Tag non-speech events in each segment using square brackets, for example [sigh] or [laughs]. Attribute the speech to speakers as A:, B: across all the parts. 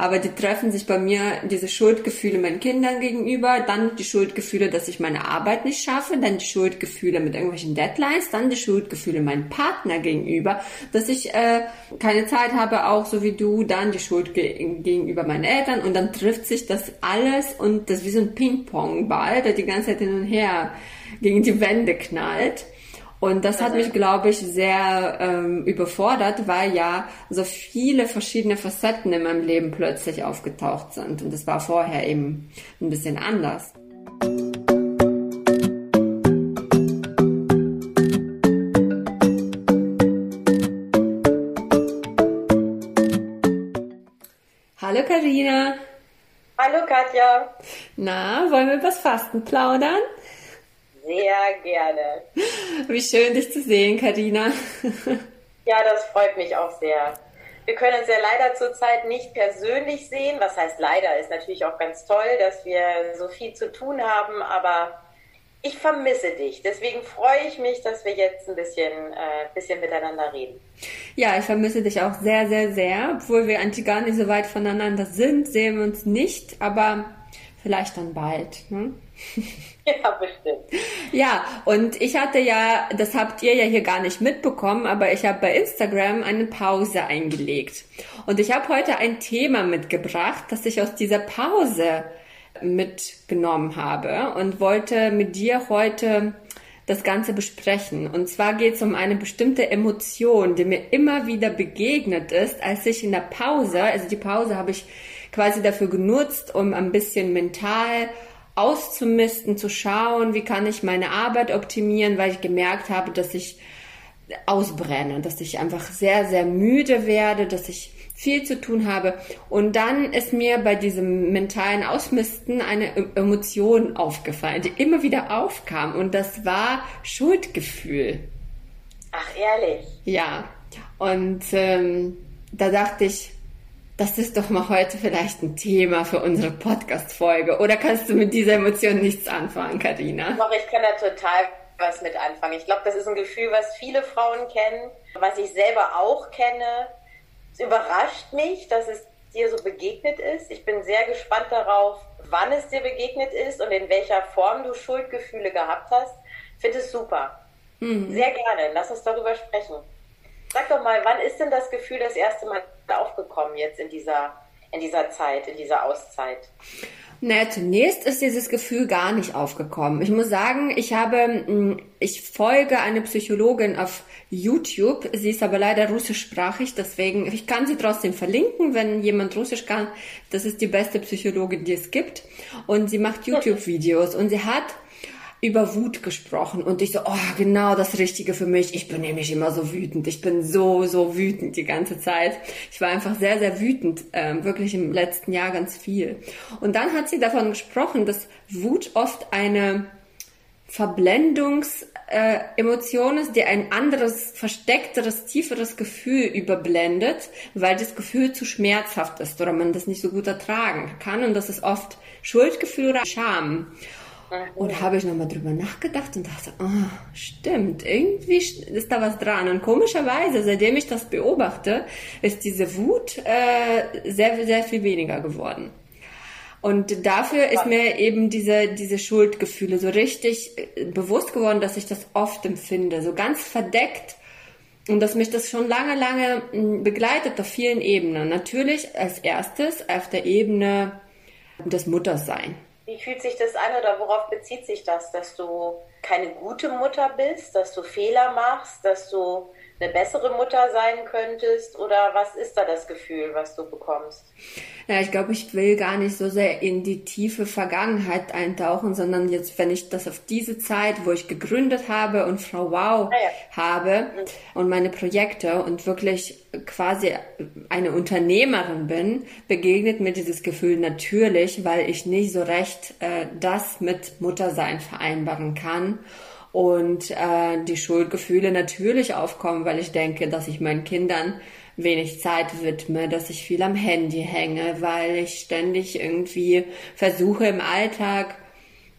A: aber die treffen sich bei mir diese Schuldgefühle meinen Kindern gegenüber, dann die Schuldgefühle, dass ich meine Arbeit nicht schaffe, dann die Schuldgefühle mit irgendwelchen Deadlines, dann die Schuldgefühle meinem Partner gegenüber, dass ich äh, keine Zeit habe, auch so wie du, dann die Schuld ge gegenüber meinen Eltern und dann trifft sich das alles und das ist wie so ein Ping-Pong-Ball, der die ganze Zeit hin und her gegen die Wände knallt. Und das hat mich, glaube ich, sehr ähm, überfordert, weil ja so viele verschiedene Facetten in meinem Leben plötzlich aufgetaucht sind. Und das war vorher eben ein bisschen anders. Hallo Karina.
B: Hallo Katja.
A: Na, wollen wir übers Fasten plaudern?
B: Sehr gerne.
A: Wie schön, dich zu sehen, Karina.
B: Ja, das freut mich auch sehr. Wir können uns ja leider zurzeit nicht persönlich sehen. Was heißt leider? Ist natürlich auch ganz toll, dass wir so viel zu tun haben, aber ich vermisse dich. Deswegen freue ich mich, dass wir jetzt ein bisschen, äh, bisschen miteinander reden.
A: Ja, ich vermisse dich auch sehr, sehr, sehr. Obwohl wir eigentlich gar nicht so weit voneinander sind, sehen wir uns nicht, aber vielleicht dann bald. Ne? [laughs] [laughs]
B: Ja, bestimmt.
A: Ja, und ich hatte ja, das habt ihr ja hier gar nicht mitbekommen, aber ich habe bei Instagram eine Pause eingelegt. Und ich habe heute ein Thema mitgebracht, das ich aus dieser Pause mitgenommen habe und wollte mit dir heute das Ganze besprechen. Und zwar geht es um eine bestimmte Emotion, die mir immer wieder begegnet ist, als ich in der Pause, also die Pause habe ich quasi dafür genutzt, um ein bisschen mental auszumisten, zu schauen, wie kann ich meine Arbeit optimieren, weil ich gemerkt habe, dass ich ausbrenne, dass ich einfach sehr, sehr müde werde, dass ich viel zu tun habe. Und dann ist mir bei diesem mentalen Ausmisten eine Emotion aufgefallen, die immer wieder aufkam. Und das war Schuldgefühl.
B: Ach, ehrlich?
A: Ja. Und ähm, da dachte ich, das ist doch mal heute vielleicht ein Thema für unsere Podcast-Folge. Oder kannst du mit dieser Emotion nichts anfangen, Karina?
B: Doch, ich kann da total was mit anfangen. Ich glaube, das ist ein Gefühl, was viele Frauen kennen, was ich selber auch kenne. Es überrascht mich, dass es dir so begegnet ist. Ich bin sehr gespannt darauf, wann es dir begegnet ist und in welcher Form du Schuldgefühle gehabt hast. Finde es super. Mhm. Sehr gerne. Lass uns darüber sprechen. Sag doch mal, wann ist denn das Gefühl das erste Mal aufgekommen jetzt in dieser, in dieser Zeit, in dieser Auszeit?
A: Naja, zunächst ist dieses Gefühl gar nicht aufgekommen. Ich muss sagen, ich habe, hm, ich folge eine Psychologin auf YouTube. Sie ist aber leider russischsprachig, deswegen, ich kann sie trotzdem verlinken, wenn jemand Russisch kann. Das ist die beste Psychologin, die es gibt. Und sie macht YouTube-Videos und sie hat über Wut gesprochen und ich so, oh, genau das Richtige für mich. Ich bin nämlich immer so wütend. Ich bin so, so wütend die ganze Zeit. Ich war einfach sehr, sehr wütend, ähm, wirklich im letzten Jahr ganz viel. Und dann hat sie davon gesprochen, dass Wut oft eine Verblendungsemotion äh, ist, die ein anderes, versteckteres, tieferes Gefühl überblendet, weil das Gefühl zu schmerzhaft ist oder man das nicht so gut ertragen kann. Und das ist oft Schuldgefühl oder Scham. Und habe ich nochmal drüber nachgedacht und dachte, oh, stimmt, irgendwie ist da was dran. Und komischerweise, seitdem ich das beobachte, ist diese Wut äh, sehr, sehr viel weniger geworden. Und dafür ist mir eben diese, diese Schuldgefühle so richtig äh, bewusst geworden, dass ich das oft empfinde, so ganz verdeckt. Und dass mich das schon lange, lange hm, begleitet auf vielen Ebenen. Natürlich als erstes auf der Ebene des Muttersein.
B: Wie fühlt sich das an oder worauf bezieht sich das, dass du keine gute Mutter bist, dass du Fehler machst, dass du eine bessere Mutter sein könntest oder was ist da das Gefühl, was du bekommst?
A: Ja, ich glaube, ich will gar nicht so sehr in die tiefe Vergangenheit eintauchen, sondern jetzt, wenn ich das auf diese Zeit, wo ich gegründet habe und Frau Wow ah, ja. habe mhm. und meine Projekte und wirklich quasi eine Unternehmerin bin, begegnet mir dieses Gefühl natürlich, weil ich nicht so recht äh, das mit Muttersein vereinbaren kann und äh, die Schuldgefühle natürlich aufkommen, weil ich denke, dass ich meinen Kindern wenig Zeit widme, dass ich viel am Handy hänge, weil ich ständig irgendwie versuche im Alltag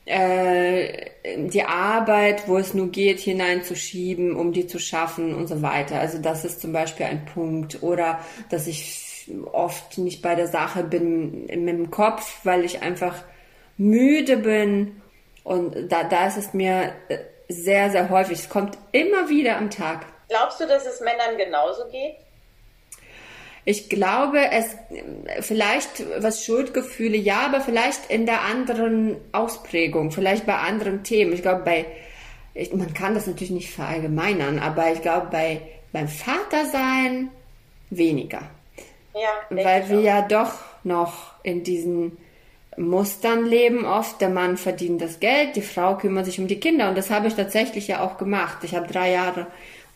A: äh, die Arbeit, wo es nur geht, hineinzuschieben, um die zu schaffen und so weiter. Also das ist zum Beispiel ein Punkt. Oder dass ich oft nicht bei der Sache bin mit dem Kopf, weil ich einfach müde bin. Und da, da ist es mir äh, sehr, sehr häufig. Es kommt immer wieder am Tag.
B: Glaubst du, dass es Männern genauso geht?
A: Ich glaube, es vielleicht was Schuldgefühle, ja, aber vielleicht in der anderen Ausprägung, vielleicht bei anderen Themen. Ich glaube, bei ich, man kann das natürlich nicht verallgemeinern, aber ich glaube, bei beim Vatersein weniger.
B: Ja,
A: weil wir auch. ja doch noch in diesen Mustern leben oft. Der Mann verdient das Geld, die Frau kümmert sich um die Kinder und das habe ich tatsächlich ja auch gemacht. Ich habe drei Jahre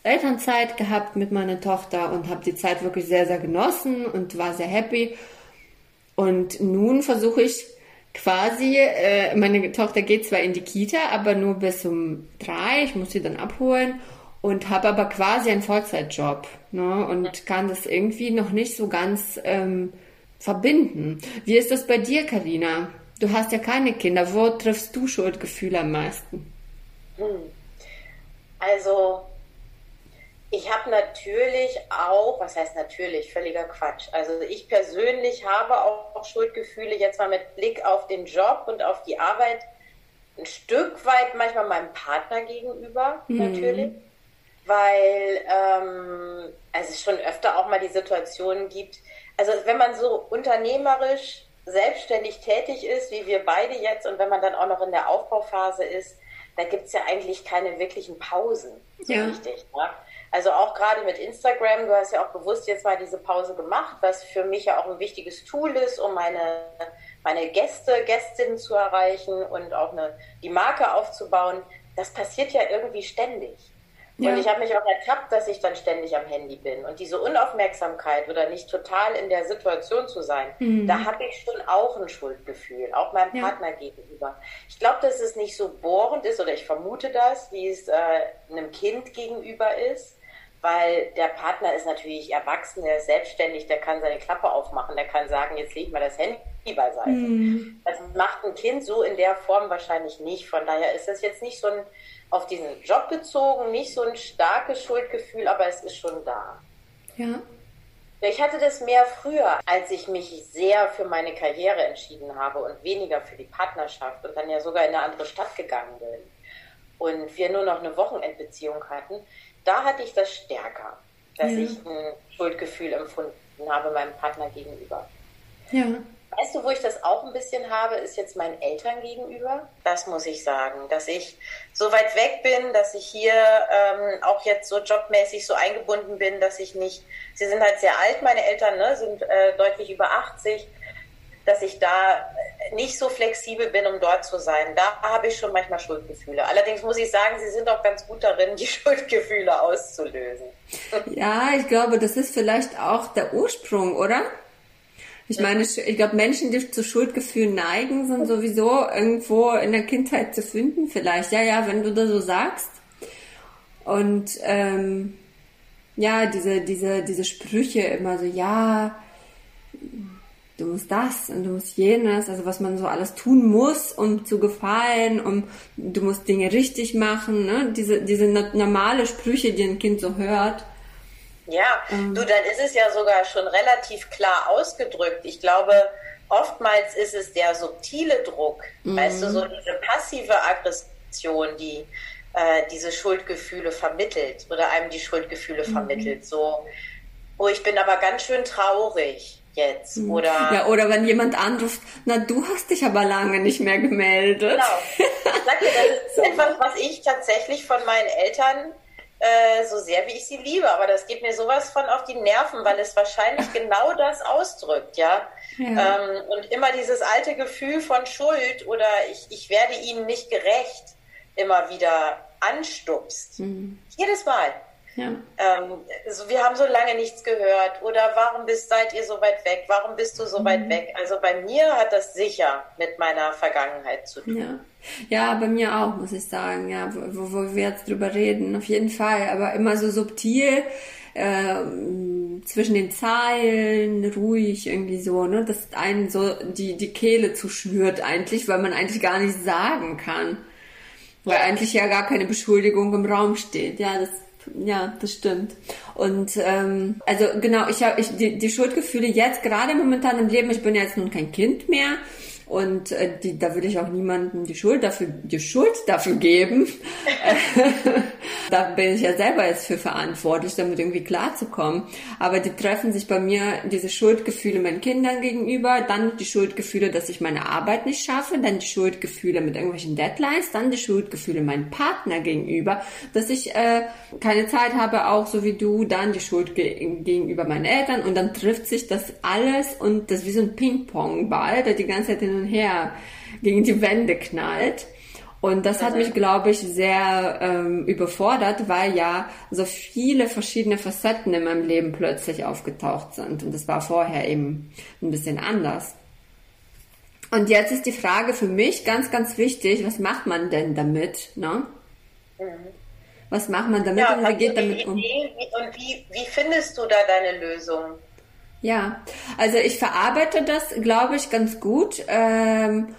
A: Elternzeit gehabt mit meiner Tochter und habe die Zeit wirklich sehr, sehr genossen und war sehr happy. Und nun versuche ich quasi, äh, meine Tochter geht zwar in die Kita, aber nur bis um drei, ich muss sie dann abholen und habe aber quasi einen Vollzeitjob ne, und kann das irgendwie noch nicht so ganz ähm, verbinden. Wie ist das bei dir, Karina? Du hast ja keine Kinder. Wo triffst du Schuldgefühle am meisten? Hm.
B: Also ich habe natürlich auch, was heißt natürlich, völliger Quatsch. Also ich persönlich habe auch Schuldgefühle jetzt mal mit Blick auf den Job und auf die Arbeit ein Stück weit manchmal meinem Partner gegenüber mhm. natürlich weil ähm, also es schon öfter auch mal die Situation gibt, also wenn man so unternehmerisch selbstständig tätig ist, wie wir beide jetzt, und wenn man dann auch noch in der Aufbauphase ist, da gibt es ja eigentlich keine wirklichen Pausen, so ja. richtig. Ne? Also auch gerade mit Instagram, du hast ja auch bewusst jetzt mal diese Pause gemacht, was für mich ja auch ein wichtiges Tool ist, um meine, meine Gäste, Gästinnen zu erreichen und auch eine, die Marke aufzubauen. Das passiert ja irgendwie ständig. Ja. Und ich habe mich auch ertappt, dass ich dann ständig am Handy bin. Und diese Unaufmerksamkeit oder nicht total in der Situation zu sein, mhm. da habe ich schon auch ein Schuldgefühl, auch meinem ja. Partner gegenüber. Ich glaube, dass es nicht so bohrend ist, oder ich vermute das, wie es äh, einem Kind gegenüber ist, weil der Partner ist natürlich erwachsen, der ist selbstständig, der kann seine Klappe aufmachen, der kann sagen, jetzt leg mal das Handy beiseite. Mhm. Das macht ein Kind so in der Form wahrscheinlich nicht. Von daher ist das jetzt nicht so ein auf diesen Job bezogen, nicht so ein starkes Schuldgefühl, aber es ist schon da.
A: Ja.
B: Ich hatte das mehr früher, als ich mich sehr für meine Karriere entschieden habe und weniger für die Partnerschaft und dann ja sogar in eine andere Stadt gegangen bin und wir nur noch eine Wochenendbeziehung hatten. Da hatte ich das stärker, dass ja. ich ein Schuldgefühl empfunden habe meinem Partner gegenüber.
A: Ja.
B: Weißt du, wo ich das auch ein bisschen habe, ist jetzt meinen Eltern gegenüber. Das muss ich sagen, dass ich so weit weg bin, dass ich hier ähm, auch jetzt so jobmäßig so eingebunden bin, dass ich nicht, sie sind halt sehr alt, meine Eltern, ne, sind äh, deutlich über 80, dass ich da nicht so flexibel bin, um dort zu sein. Da habe ich schon manchmal Schuldgefühle. Allerdings muss ich sagen, sie sind auch ganz gut darin, die [laughs] Schuldgefühle auszulösen.
A: Ja, ich glaube, das ist vielleicht auch der Ursprung, oder? Ich meine, ich glaube, Menschen, die zu Schuldgefühlen neigen, sind sowieso irgendwo in der Kindheit zu finden, vielleicht. Ja, ja, wenn du das so sagst. Und ähm, ja, diese, diese, diese Sprüche immer so, ja, du musst das und du musst jenes, also was man so alles tun muss, um zu gefallen, um du musst Dinge richtig machen, ne? Diese, diese normale Sprüche, die ein Kind so hört
B: ja, ähm. du, dann ist es ja sogar schon relativ klar ausgedrückt. Ich glaube, oftmals ist es der subtile Druck, mhm. weißt du, so diese passive Aggression, die äh, diese Schuldgefühle vermittelt oder einem die Schuldgefühle mhm. vermittelt. So, oh, ich bin aber ganz schön traurig jetzt. Mhm. Oder,
A: ja, oder wenn jemand anruft, na, du hast dich aber lange nicht mehr gemeldet. Genau.
B: Ich [laughs] sag dir, das ist etwas, was ich tatsächlich von meinen Eltern äh, so sehr wie ich sie liebe. Aber das geht mir sowas von auf die Nerven, weil es wahrscheinlich [laughs] genau das ausdrückt, ja. ja. Ähm, und immer dieses alte Gefühl von Schuld oder ich, ich werde ihnen nicht gerecht immer wieder anstupst. Mhm. Jedes Mal.
A: Ja.
B: Ähm, so, wir haben so lange nichts gehört oder warum bist, seid ihr so weit weg? Warum bist du so mhm. weit weg? Also bei mir hat das sicher mit meiner Vergangenheit zu tun.
A: Ja. Ja, bei mir auch, muss ich sagen, ja, wo, wo wir jetzt drüber reden, auf jeden Fall, aber immer so subtil, äh, zwischen den Zeilen, ruhig irgendwie so, ne, dass einen so die, die Kehle zuschnürt eigentlich, weil man eigentlich gar nicht sagen kann. Weil ja. eigentlich ja gar keine Beschuldigung im Raum steht. Ja, das Ja, das stimmt. Und ähm, also genau, ich habe ich, die, die Schuldgefühle jetzt gerade momentan im Leben, ich bin ja jetzt nun kein Kind mehr, und äh, die, da würde ich auch niemandem die Schuld dafür, die Schuld dafür geben. [laughs] [laughs] da bin ich ja selber jetzt für verantwortlich, damit irgendwie klarzukommen. Aber die treffen sich bei mir diese Schuldgefühle meinen Kindern gegenüber, dann die Schuldgefühle, dass ich meine Arbeit nicht schaffe, dann die Schuldgefühle mit irgendwelchen Deadlines, dann die Schuldgefühle meinem Partner gegenüber, dass ich äh, keine Zeit habe, auch so wie du, dann die Schuld ge gegenüber meinen Eltern und dann trifft sich das alles und das ist wie so ein Ping-Pong-Ball, der die ganze Zeit in und her gegen die Wände knallt. Und das hat mich, glaube ich, sehr ähm, überfordert, weil ja so viele verschiedene Facetten in meinem Leben plötzlich aufgetaucht sind. Und das war vorher eben ein bisschen anders. Und jetzt ist die Frage für mich ganz, ganz wichtig, was macht man denn damit? Ne? Mhm. Was macht man damit
B: ja, und wie geht damit um? und wie, wie findest du da deine Lösung?
A: Ja, also ich verarbeite das, glaube ich, ganz gut. Ähm,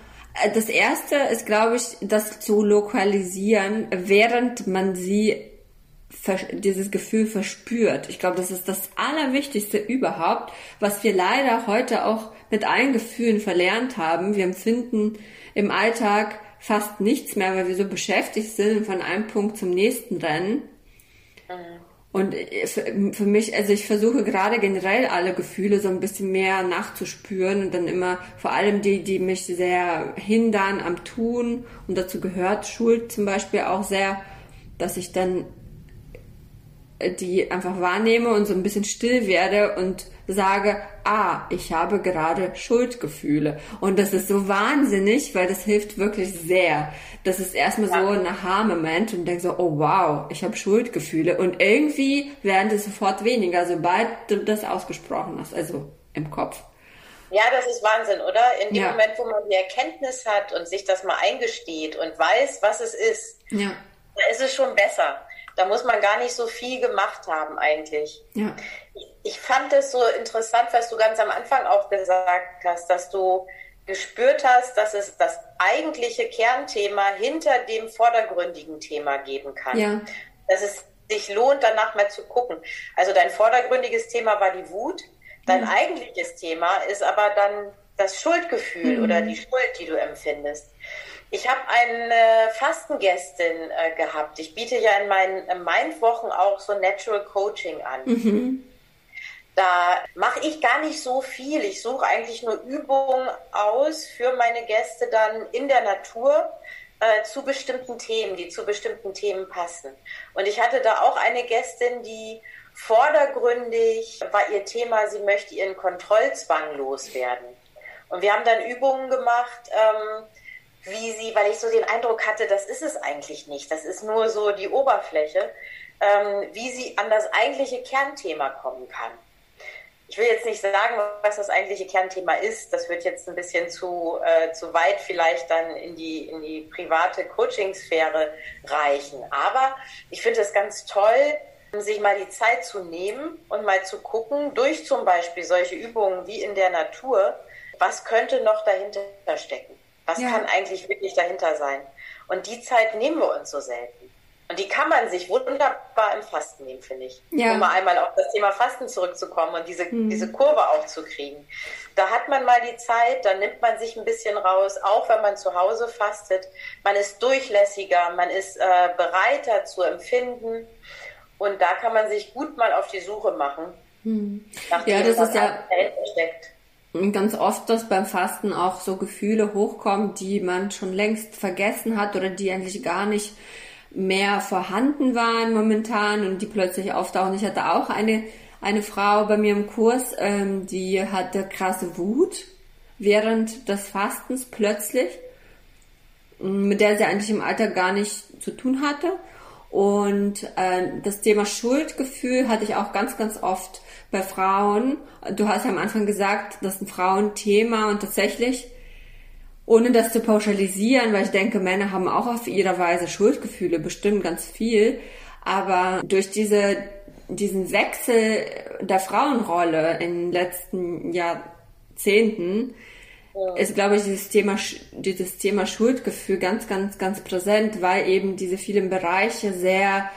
A: das erste ist, glaube ich, das zu lokalisieren, während man sie dieses Gefühl verspürt. Ich glaube, das ist das Allerwichtigste überhaupt, was wir leider heute auch mit allen Gefühlen verlernt haben. Wir empfinden im Alltag fast nichts mehr, weil wir so beschäftigt sind und von einem Punkt zum nächsten rennen. Mhm. Und äh, für mich, also ich versuche gerade generell alle Gefühle so ein bisschen mehr nachzuspüren und dann immer vor allem die, die mich sehr hindern am Tun. Und dazu gehört Schuld zum Beispiel auch sehr, dass ich dann die einfach wahrnehme und so ein bisschen still werde und sage, ah, ich habe gerade Schuldgefühle. Und das ist so wahnsinnig, weil das hilft wirklich sehr. Das ist erstmal so ein Aha-Moment und denke so, oh wow, ich habe Schuldgefühle. Und irgendwie werden die sofort weniger, sobald du das ausgesprochen hast, also im Kopf.
B: Ja, das ist Wahnsinn, oder? In dem ja. Moment, wo man die Erkenntnis hat und sich das mal eingesteht und weiß, was es ist, ja. da ist es schon besser. Da muss man gar nicht so viel gemacht haben eigentlich. Ja. Ich fand es so interessant, was du ganz am Anfang auch gesagt hast, dass du gespürt hast, dass es das eigentliche Kernthema hinter dem vordergründigen Thema geben kann. Ja. Dass es sich lohnt, danach mal zu gucken. Also dein vordergründiges Thema war die Wut. Dein mhm. eigentliches Thema ist aber dann das Schuldgefühl mhm. oder die Schuld, die du empfindest. Ich habe eine Fastengästin äh, gehabt. Ich biete ja in meinen Mindwochen auch so Natural Coaching an. Mhm. Da mache ich gar nicht so viel. Ich suche eigentlich nur Übungen aus für meine Gäste dann in der Natur äh, zu bestimmten Themen, die zu bestimmten Themen passen. Und ich hatte da auch eine Gästin, die vordergründig war ihr Thema, sie möchte ihren Kontrollzwang loswerden. Und wir haben dann Übungen gemacht, ähm, wie sie, weil ich so den Eindruck hatte, das ist es eigentlich nicht, das ist nur so die Oberfläche, ähm, wie sie an das eigentliche Kernthema kommen kann. Ich will jetzt nicht sagen, was das eigentliche Kernthema ist. Das wird jetzt ein bisschen zu, äh, zu weit vielleicht dann in die, in die private Coaching-Sphäre reichen. Aber ich finde es ganz toll, sich mal die Zeit zu nehmen und mal zu gucken, durch zum Beispiel solche Übungen wie in der Natur, was könnte noch dahinter stecken. Was ja. kann eigentlich wirklich dahinter sein? Und die Zeit nehmen wir uns so selten. Und die kann man sich wunderbar im Fasten nehmen, finde ich. Ja. Um mal einmal auf das Thema Fasten zurückzukommen und diese, mhm. diese Kurve aufzukriegen. Da hat man mal die Zeit, da nimmt man sich ein bisschen raus, auch wenn man zu Hause fastet. Man ist durchlässiger, man ist äh, bereiter zu empfinden. Und da kann man sich gut mal auf die Suche machen.
A: Mhm. Ja, das ist ja. Steckt ganz oft, dass beim Fasten auch so Gefühle hochkommen, die man schon längst vergessen hat oder die eigentlich gar nicht mehr vorhanden waren momentan und die plötzlich auftauchen. Ich hatte auch eine, eine Frau bei mir im Kurs, ähm, die hatte krasse Wut während des Fastens plötzlich, mit der sie eigentlich im Alter gar nicht zu tun hatte. Und äh, das Thema Schuldgefühl hatte ich auch ganz, ganz oft bei Frauen. Du hast ja am Anfang gesagt, das ist ein Frauenthema und tatsächlich, ohne das zu pauschalisieren, weil ich denke, Männer haben auch auf ihre Weise Schuldgefühle, bestimmt ganz viel. Aber durch diese, diesen Wechsel der Frauenrolle in den letzten Jahrzehnten ja. ist, glaube ich, dieses Thema, dieses Thema Schuldgefühl ganz, ganz, ganz präsent, weil eben diese vielen Bereiche sehr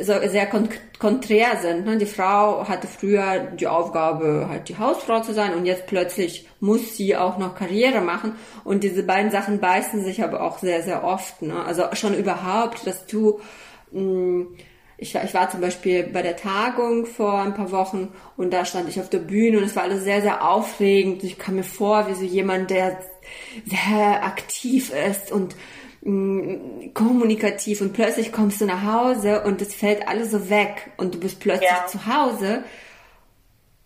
A: so sehr kont konträr sind. Ne? Die Frau hatte früher die Aufgabe, halt die Hausfrau zu sein und jetzt plötzlich muss sie auch noch Karriere machen und diese beiden Sachen beißen sich aber auch sehr, sehr oft. Ne? Also schon überhaupt, dass du mh, mm, ich, ich war zum Beispiel bei der Tagung vor ein paar Wochen und da stand ich auf der Bühne und es war alles sehr, sehr aufregend. Ich kam mir vor wie so jemand, der sehr aktiv ist und kommunikativ und plötzlich kommst du nach Hause und es fällt alles so weg und du bist plötzlich ja. zu Hause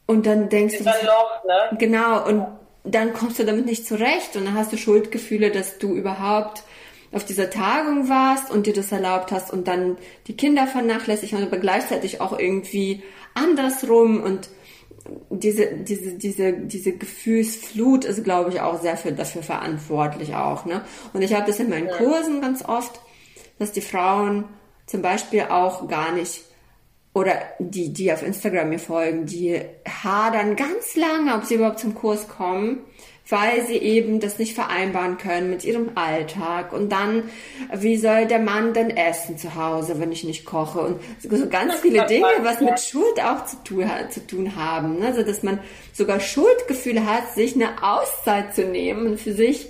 A: und dann denkst du,
B: was, Loch, ne?
A: genau und dann kommst du damit nicht zurecht und dann hast du Schuldgefühle, dass du überhaupt auf dieser Tagung warst und dir das erlaubt hast und dann die Kinder vernachlässigt und aber gleichzeitig auch irgendwie andersrum und diese, diese, diese, diese Gefühlsflut ist, glaube ich, auch sehr für, dafür verantwortlich auch, ne? Und ich habe das in meinen Kursen ganz oft, dass die Frauen zum Beispiel auch gar nicht oder die, die auf Instagram mir folgen, die hadern ganz lange, ob sie überhaupt zum Kurs kommen, weil sie eben das nicht vereinbaren können mit ihrem Alltag. Und dann, wie soll der Mann denn essen zu Hause, wenn ich nicht koche? Und so ganz viele Dinge, was mit Schuld auch zu tun, zu tun haben. Also, dass man sogar Schuldgefühle hat, sich eine Auszeit zu nehmen und für sich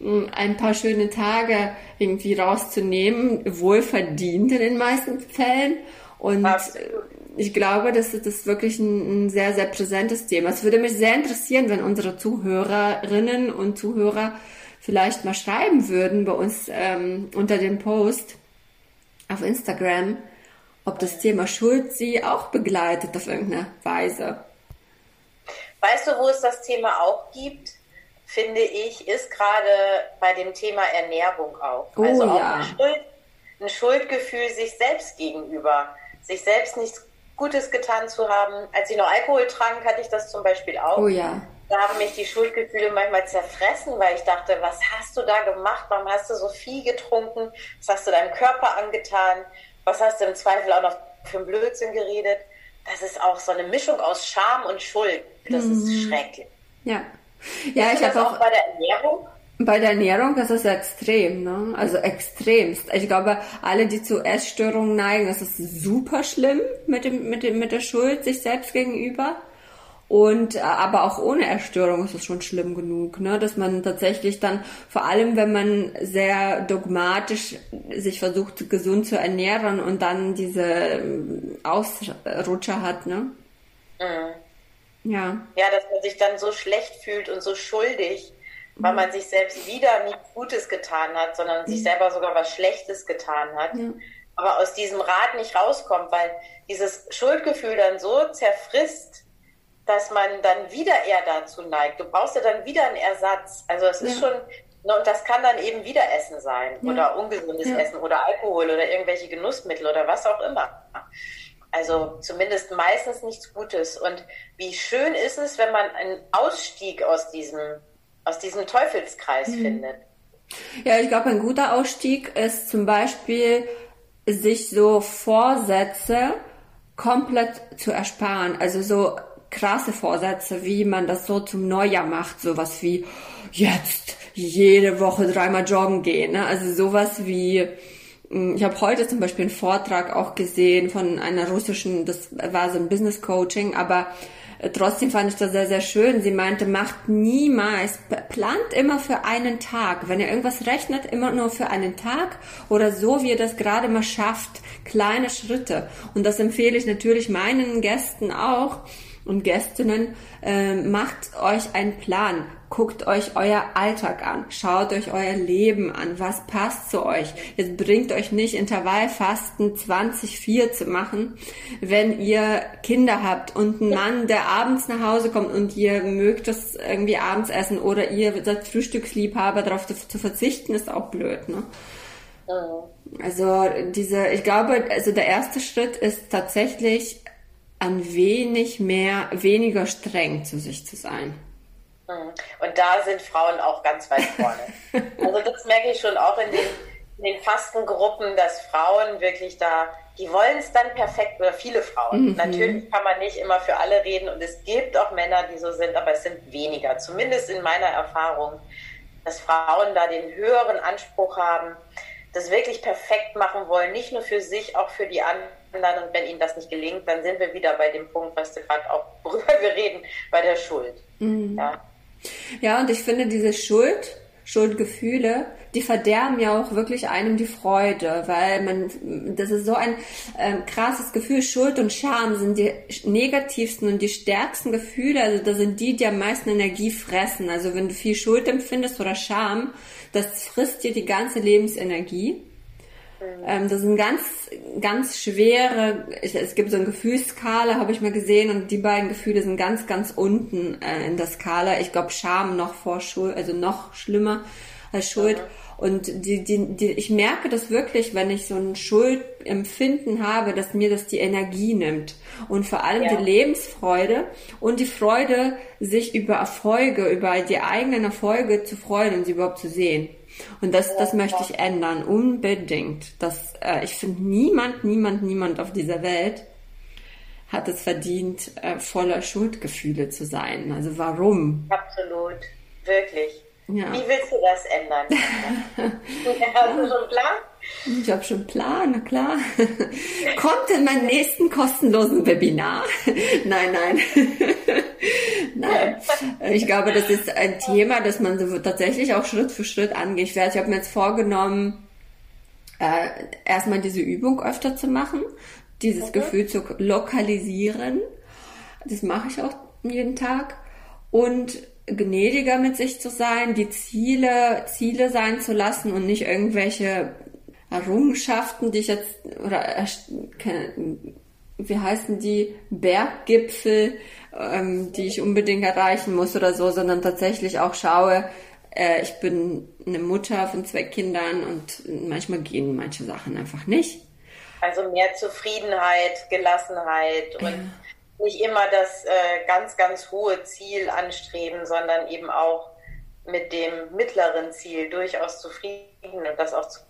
A: hm, ein paar schöne Tage irgendwie rauszunehmen, wohlverdient in den meisten Fällen. Und Absolut ich glaube, das ist wirklich ein, ein, sehr, sehr präsentes Thema. Es würde mich sehr interessieren, wenn unsere Zuhörerinnen und Zuhörer vielleicht mal schreiben würden bei uns ähm, unter dem Post auf Instagram, ob das Thema Schuld sie auch begleitet auf irgendeine Weise.
B: Weißt du, wo es das Thema auch gibt? Finde ich, ist gerade bei dem Thema Ernährung auch.
A: Oh, also auch ja. ein,
B: Schuld, ein Schuldgefühl sich selbst gegenüber sich selbst nichts Gutes getan zu haben. Als ich noch Alkohol trank, hatte ich das zum Beispiel auch.
A: Oh ja.
B: Da haben mich die Schuldgefühle manchmal zerfressen, weil ich dachte, was hast du da gemacht? Warum hast du so viel getrunken? Was hast du deinem Körper angetan? Was hast du im Zweifel auch noch für einen Blödsinn geredet? Das ist auch so eine Mischung aus Scham und Schuld. Das mhm. ist schrecklich.
A: Ja. Ja, ich habe auch,
B: auch bei der Ernährung.
A: Bei der Ernährung ist es extrem, ne? Also extremst. Ich glaube, alle, die zu Essstörungen neigen, das ist super schlimm mit dem, mit dem, mit der Schuld sich selbst gegenüber. Und äh, aber auch ohne Erstörung ist es schon schlimm genug, ne? Dass man tatsächlich dann, vor allem wenn man sehr dogmatisch sich versucht, gesund zu ernähren und dann diese ähm, Ausrutscher hat, ne?
B: Mhm. Ja. Ja, dass man sich dann so schlecht fühlt und so schuldig weil man sich selbst wieder nichts Gutes getan hat, sondern sich selber sogar was Schlechtes getan hat. Ja. Aber aus diesem Rad nicht rauskommt, weil dieses Schuldgefühl dann so zerfrisst, dass man dann wieder eher dazu neigt. Du brauchst ja dann wieder einen Ersatz. Also es ist ja. schon, ne, und das kann dann eben wieder Essen sein ja. oder ungesundes Essen oder Alkohol oder irgendwelche Genussmittel oder was auch immer. Also zumindest meistens nichts Gutes. Und wie schön ist es, wenn man einen Ausstieg aus diesem aus diesem Teufelskreis mhm. findet.
A: Ja, ich glaube, ein guter Ausstieg ist zum Beispiel, sich so Vorsätze komplett zu ersparen. Also so krasse Vorsätze, wie man das so zum Neujahr macht, sowas wie jetzt jede Woche dreimal joggen gehen. Ne? Also sowas wie hm, ich habe heute zum Beispiel einen Vortrag auch gesehen von einer russischen, das war so ein Business Coaching, aber trotzdem fand ich das sehr, sehr schön. Sie meinte, macht niemals, plant immer für einen Tag. Wenn ihr irgendwas rechnet, immer nur für einen Tag oder so, wie ihr das gerade mal schafft. Kleine Schritte. Und das empfehle ich natürlich meinen Gästen auch und Gästinnen, äh, macht euch einen Plan. Guckt euch euer Alltag an, schaut euch euer Leben an, was passt zu euch. Jetzt bringt euch nicht Intervallfasten 20-4 zu machen, wenn ihr Kinder habt und einen Mann, der abends nach Hause kommt und ihr mögt das irgendwie abends essen oder ihr seid Frühstücksliebhaber, darauf zu, zu verzichten, ist auch blöd, ne? Also diese, ich glaube, also der erste Schritt ist tatsächlich ein wenig mehr, weniger streng zu sich zu sein.
B: Mhm. Und da sind Frauen auch ganz weit vorne. [laughs] also das merke ich schon auch in den, in den Fastengruppen, dass Frauen wirklich da, die wollen es dann perfekt, oder viele Frauen. Mhm. Natürlich kann man nicht immer für alle reden und es gibt auch Männer, die so sind, aber es sind weniger, zumindest in meiner Erfahrung, dass Frauen da den höheren Anspruch haben, das wirklich perfekt machen wollen, nicht nur für sich, auch für die anderen. Und wenn ihnen das nicht gelingt, dann sind wir wieder bei dem Punkt, was du gerade auch, [laughs] worüber wir reden, bei der Schuld. Mhm.
A: Ja. Ja, und ich finde diese Schuld, Schuldgefühle, die verderben ja auch wirklich einem die Freude, weil man, das ist so ein ähm, krasses Gefühl. Schuld und Scham sind die negativsten und die stärksten Gefühle. Also das sind die, die am meisten Energie fressen. Also wenn du viel Schuld empfindest oder Scham, das frisst dir die ganze Lebensenergie. Ähm, das sind ganz, ganz schwere, es gibt so eine Gefühlsskala, habe ich mal gesehen, und die beiden Gefühle sind ganz, ganz unten äh, in der Skala. Ich glaube, Scham noch vor Schuld, also noch schlimmer als Schuld. Und die, die, die, ich merke das wirklich, wenn ich so ein Schuldempfinden habe, dass mir das die Energie nimmt. Und vor allem ja. die Lebensfreude und die Freude, sich über Erfolge, über die eigenen Erfolge zu freuen und sie überhaupt zu sehen. Und das, das möchte ich ändern, unbedingt. Das, äh, ich finde, niemand, niemand, niemand auf dieser Welt hat es verdient, äh, voller Schuldgefühle zu sein. Also warum?
B: Absolut, wirklich. Ja. Wie willst du das ändern? [laughs] Hast du schon einen Plan?
A: Ich habe schon einen Plan, na klar. [laughs] Kommt in meinen nächsten kostenlosen Webinar. [laughs] nein, nein. [laughs] nein. Ich glaube, das ist ein Thema, das man so tatsächlich auch Schritt für Schritt angeht. Ich habe mir jetzt vorgenommen, äh, erstmal diese Übung öfter zu machen, dieses okay. Gefühl zu lokalisieren. Das mache ich auch jeden Tag. Und gnädiger mit sich zu sein, die Ziele Ziele sein zu lassen und nicht irgendwelche Errungenschaften, die ich jetzt oder wie heißen die Berggipfel, ähm, die ich unbedingt erreichen muss oder so, sondern tatsächlich auch schaue, äh, ich bin eine Mutter von zwei Kindern und manchmal gehen manche Sachen einfach nicht.
B: Also mehr Zufriedenheit, Gelassenheit und ja nicht immer das äh, ganz, ganz hohe Ziel anstreben, sondern eben auch mit dem mittleren Ziel durchaus zufrieden und das auch zu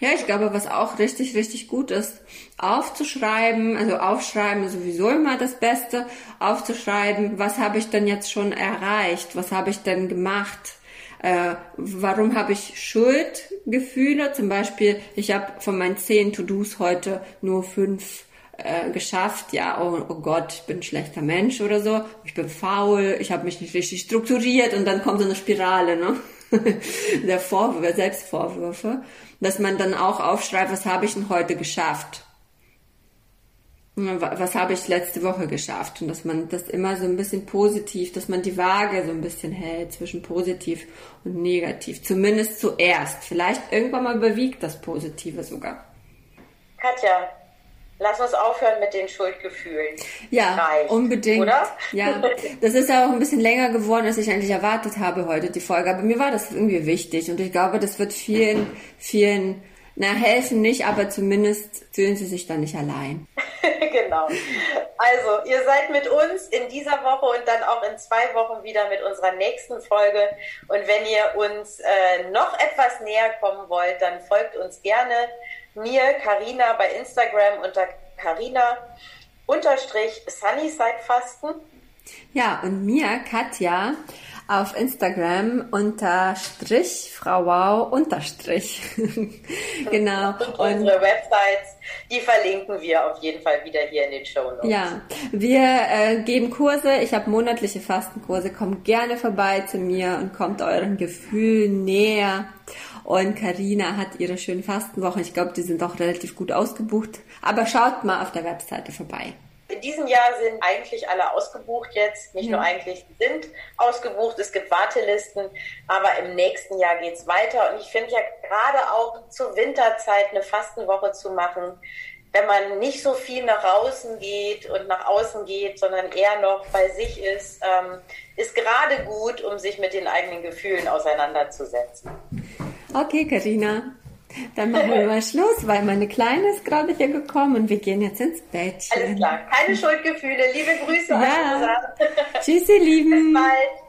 A: ja, ich glaube, was auch richtig, richtig gut ist, aufzuschreiben, also aufschreiben ist sowieso immer das Beste, aufzuschreiben, was habe ich denn jetzt schon erreicht, was habe ich denn gemacht, äh, warum habe ich Schuldgefühle, zum Beispiel, ich habe von meinen zehn To-Dos heute nur fünf äh, geschafft, ja, oh, oh Gott, ich bin ein schlechter Mensch oder so, ich bin faul, ich habe mich nicht richtig strukturiert und dann kommt so eine Spirale, ne? [laughs] Der Vorwürfe, Selbstvorwürfe, dass man dann auch aufschreibt, was habe ich denn heute geschafft? Was habe ich letzte Woche geschafft? Und dass man das immer so ein bisschen positiv, dass man die Waage so ein bisschen hält zwischen positiv und negativ. Zumindest zuerst. Vielleicht irgendwann mal überwiegt das Positive sogar.
B: Katja, Lass uns aufhören mit den Schuldgefühlen.
A: Ja, Reicht, unbedingt. Oder? Ja, das ist ja auch ein bisschen länger geworden, als ich eigentlich erwartet habe heute, die Folge. Aber mir war das irgendwie wichtig und ich glaube, das wird vielen, vielen, na, helfen nicht, aber zumindest fühlen sie sich dann nicht allein. [laughs]
B: genau. Also, ihr seid mit uns in dieser Woche und dann auch in zwei Wochen wieder mit unserer nächsten Folge. Und wenn ihr uns äh, noch etwas näher kommen wollt, dann folgt uns gerne mir, Karina, bei Instagram unter Karina unterstrich Sunnyside Fasten.
A: Ja, und mir, Katja, auf Instagram unterstrich Frau Wow unterstrich. [laughs] genau.
B: Und, unsere Websites, die verlinken wir auf jeden Fall wieder hier in den Show Notes.
A: Ja, wir äh, geben Kurse. Ich habe monatliche Fastenkurse. Kommt gerne vorbei zu mir und kommt euren Gefühlen näher. Und Karina hat ihre schönen Fastenwochen. Ich glaube, die sind auch relativ gut ausgebucht. Aber schaut mal auf der Webseite vorbei.
B: Diesem Jahr sind eigentlich alle ausgebucht jetzt. Nicht ja. nur eigentlich sind ausgebucht, es gibt Wartelisten, aber im nächsten Jahr geht es weiter. Und ich finde ja gerade auch zur Winterzeit eine Fastenwoche zu machen, wenn man nicht so viel nach außen geht und nach außen geht, sondern eher noch bei sich ist, ähm, ist gerade gut, um sich mit den eigenen Gefühlen auseinanderzusetzen.
A: Okay, Karina. Dann machen wir mal Schluss, weil meine Kleine ist gerade hier gekommen und wir gehen jetzt ins Bettchen.
B: Alles klar. Keine Schuldgefühle. Liebe Grüße. Ja.
A: Tschüss, ihr Lieben. Bis bald.